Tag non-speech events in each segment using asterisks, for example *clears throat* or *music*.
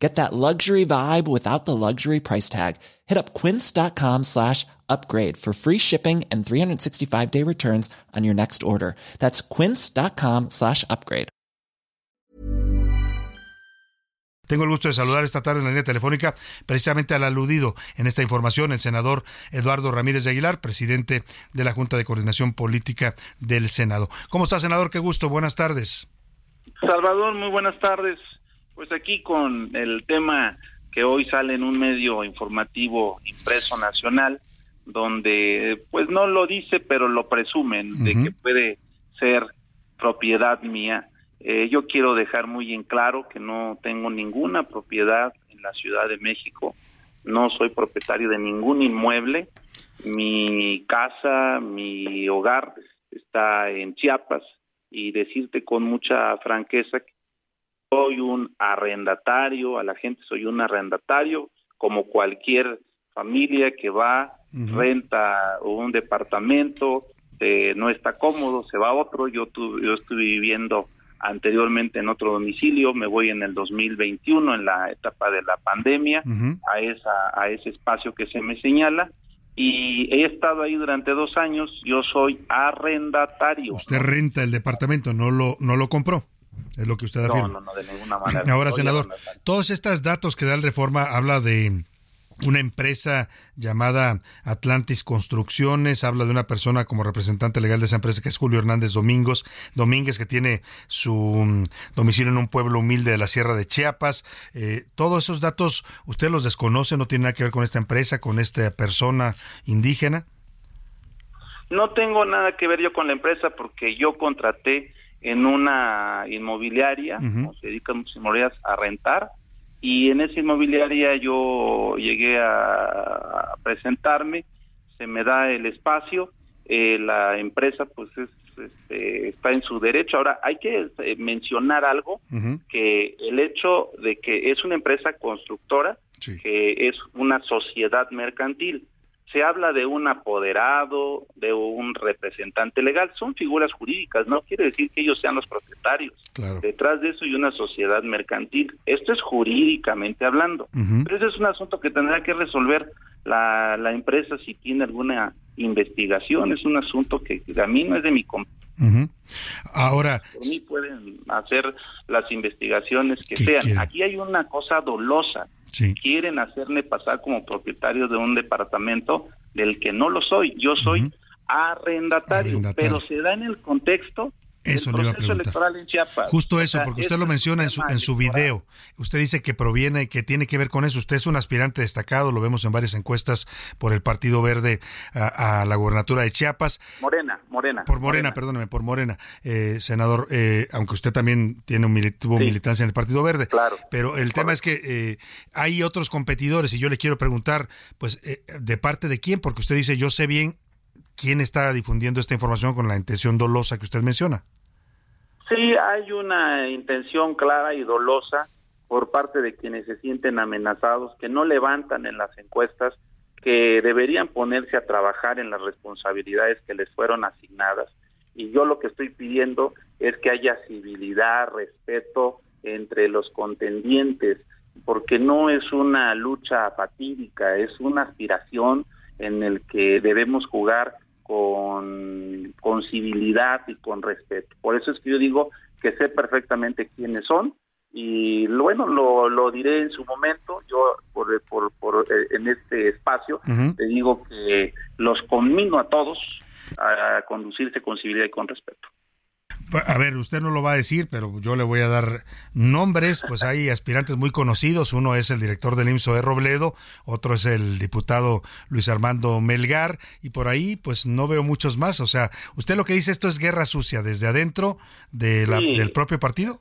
Get that luxury vibe without the luxury price tag. Hit up quince.com slash upgrade for free shipping and 365 day returns on your next order. That's quince.com slash upgrade. Tengo el gusto de saludar esta tarde en la línea telefónica precisamente al aludido en esta información, el senador Eduardo Ramírez de Aguilar, presidente de la Junta de Coordinación Política del Senado. ¿Cómo está, senador? Qué gusto. Buenas tardes. Salvador, muy buenas tardes. Pues aquí con el tema que hoy sale en un medio informativo impreso nacional, donde pues no lo dice, pero lo presumen de que puede ser propiedad mía. Eh, yo quiero dejar muy en claro que no tengo ninguna propiedad en la Ciudad de México, no soy propietario de ningún inmueble, mi casa, mi hogar está en Chiapas y decirte con mucha franqueza que soy un arrendatario, a la gente soy un arrendatario, como cualquier familia que va, renta un departamento, eh, no está cómodo, se va a otro, yo, tu, yo estuve viviendo anteriormente en otro domicilio, me voy en el 2021 en la etapa de la pandemia a esa a ese espacio que se me señala y he estado ahí durante dos años, yo soy arrendatario. Usted renta el departamento, no lo no lo compró. Es lo que usted afirma. No, no, no, de ninguna manera. *clears throat* Ahora, senador, todos estos datos que da el Reforma habla de una empresa llamada Atlantis Construcciones, habla de una persona como representante legal de esa empresa que es Julio Hernández Domingos, Domínguez, que tiene su mm, domicilio en un pueblo humilde de la Sierra de Chiapas. Eh, todos esos datos, ¿usted los desconoce? ¿No tiene nada que ver con esta empresa, con esta persona indígena? No tengo nada que ver yo con la empresa porque yo contraté en una inmobiliaria, como se dedican muchas inmobiliarias a rentar, y en esa inmobiliaria yo llegué a, presentarme, se me da el espacio, eh, la empresa pues es, este, está en su derecho. Ahora, hay que eh, mencionar algo, que el hecho de que es una empresa constructora, Sí. que es una sociedad mercantil, se habla de un apoderado, de un representante legal, son figuras jurídicas, no quiere decir que ellos sean los propietarios. Claro. Detrás de eso hay una sociedad mercantil. Esto es jurídicamente hablando, pero ese es un asunto que tendrá que resolver la, la empresa si tiene alguna investigación, es un asunto que a mí no es de mi. Ahora, por mí pueden hacer las investigaciones que ¿Qué sean. Aquí hay una cosa dolosa. Sí. Quieren hacerme pasar como propietario de un departamento del que no lo soy. Yo soy Arrendatario. pero se da en el contexto Eso le iba a preguntar. electoral en Chiapas. Justo eso, porque usted lo menciona en su, en su video. Usted dice que proviene, que tiene que ver con eso. Usted es un aspirante destacado, lo vemos en varias encuestas por el Partido Verde a, a la gobernatura de Chiapas. Morena, Morena. Por Morena, perdóneme, por Morena, eh, senador, eh, aunque usted también tiene un mili- tuvo Sí. militancia en el Partido Verde. Claro. Pero el tema es que eh, hay otros competidores y yo le quiero preguntar, pues, eh, ¿de parte de quién? Porque usted dice, yo sé bien quién está difundiendo esta información con la intención dolosa que usted menciona. Sí, hay una intención clara y dolosa por parte de quienes se sienten amenazados, que no levantan en las encuestas, que deberían ponerse a trabajar en las responsabilidades que les fueron asignadas. Y yo lo que estoy pidiendo es que haya civilidad, respeto entre los contendientes, porque no es una lucha fatídica, es una aspiración en el que debemos jugar con, con civilidad y con respeto. Por eso es que yo digo que sé perfectamente quiénes son y bueno, lo, lo diré en su momento, yo por, por, por, eh, en este espacio te digo que los conmino a todos a conducirse con civilidad y con respeto. A ver, usted no lo va a decir, pero yo le voy a dar nombres. Pues hay aspirantes muy conocidos. Uno es el director del IMSO de Robledo, otro es el diputado Luis Armando Melgar, y por ahí, pues no veo muchos más. O sea, usted lo que dice, esto es guerra sucia desde adentro de la- Sí. del propio partido.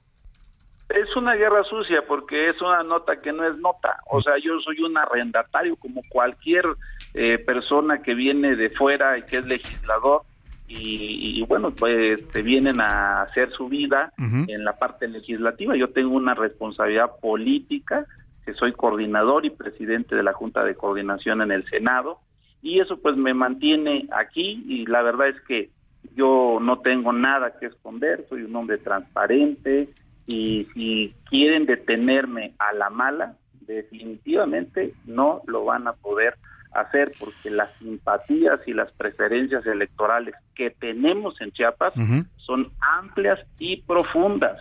Es una guerra sucia porque es una nota que no es nota. O sea, yo soy un arrendatario como cualquier eh, persona que viene de fuera y que es legislador y, bueno, pues se vienen a hacer su vida en la parte legislativa. Yo tengo una responsabilidad política, que soy coordinador y presidente de la Junta de Coordinación en el Senado, y eso pues me mantiene aquí y la verdad es que yo no tengo nada que esconder, soy un hombre transparente y si quieren detenerme a la mala, definitivamente no lo van a poder hacer porque las simpatías y las preferencias electorales que tenemos en Chiapas son amplias y profundas.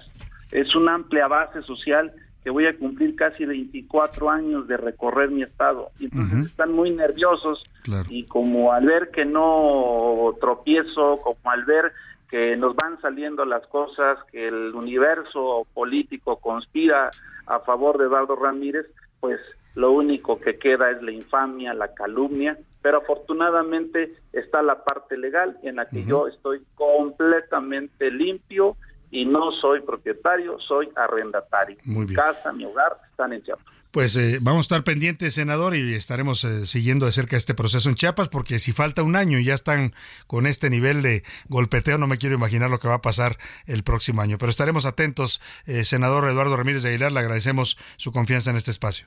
Es una amplia base social que voy a cumplir casi 24 años de recorrer mi estado. Entonces están muy nerviosos y como al ver que no tropiezo, como al ver que nos van saliendo las cosas, que el universo político conspira a favor de Eduardo Ramírez, pues lo único que queda es la infamia, la calumnia, pero afortunadamente está la parte legal en la que yo estoy completamente limpio y no soy propietario, soy arrendatario. Muy Mi casa, mi hogar están en Chiapas. Pues eh, vamos a estar pendientes, senador, y estaremos eh, siguiendo de cerca este proceso en Chiapas, porque si falta un año y ya están con este nivel de golpeteo, no me quiero imaginar lo que va a pasar el próximo año. Pero estaremos atentos, eh, senador Eduardo Ramírez de Aguilar, le agradecemos su confianza en este espacio.